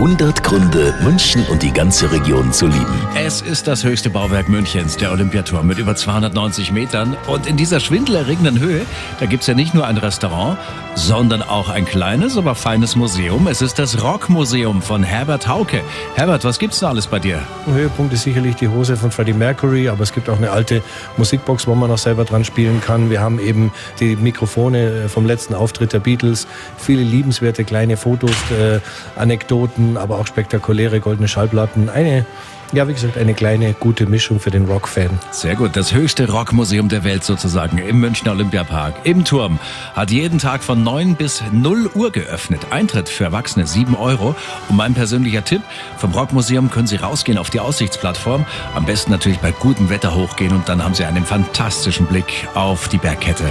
100 Gründe, München und die ganze Region zu lieben. Es ist das höchste Bauwerk Münchens, der Olympiaturm mit über 290 Metern. Und in dieser schwindelerregenden Höhe, da gibt's ja nicht nur ein Restaurant, sondern auch ein kleines, aber feines Museum. Es ist das Rockmuseum von Herbert Hauke. Herbert, was gibt's da alles bei dir? Ein Höhepunkt ist sicherlich die Hose von Freddie Mercury, aber es gibt auch eine alte Musikbox, wo man noch selber dran spielen kann. Wir haben eben die Mikrofone vom letzten Auftritt der Beatles, viele liebenswerte kleine Fotos, äh, Anekdoten, aber auch spektakuläre goldene Schallplatten. Eine ja, wie gesagt, eine kleine gute Mischung für den Rock-Fan. Sehr gut. Das höchste Rockmuseum der Welt sozusagen im Münchner Olympiapark. Im Turm hat jeden Tag von 9 bis 0 Uhr geöffnet. Eintritt für Erwachsene 7 Euro. Und mein persönlicher Tipp, vom Rockmuseum können Sie rausgehen auf die Aussichtsplattform. Am besten natürlich bei gutem Wetter hochgehen und dann haben Sie einen fantastischen Blick auf die Bergkette.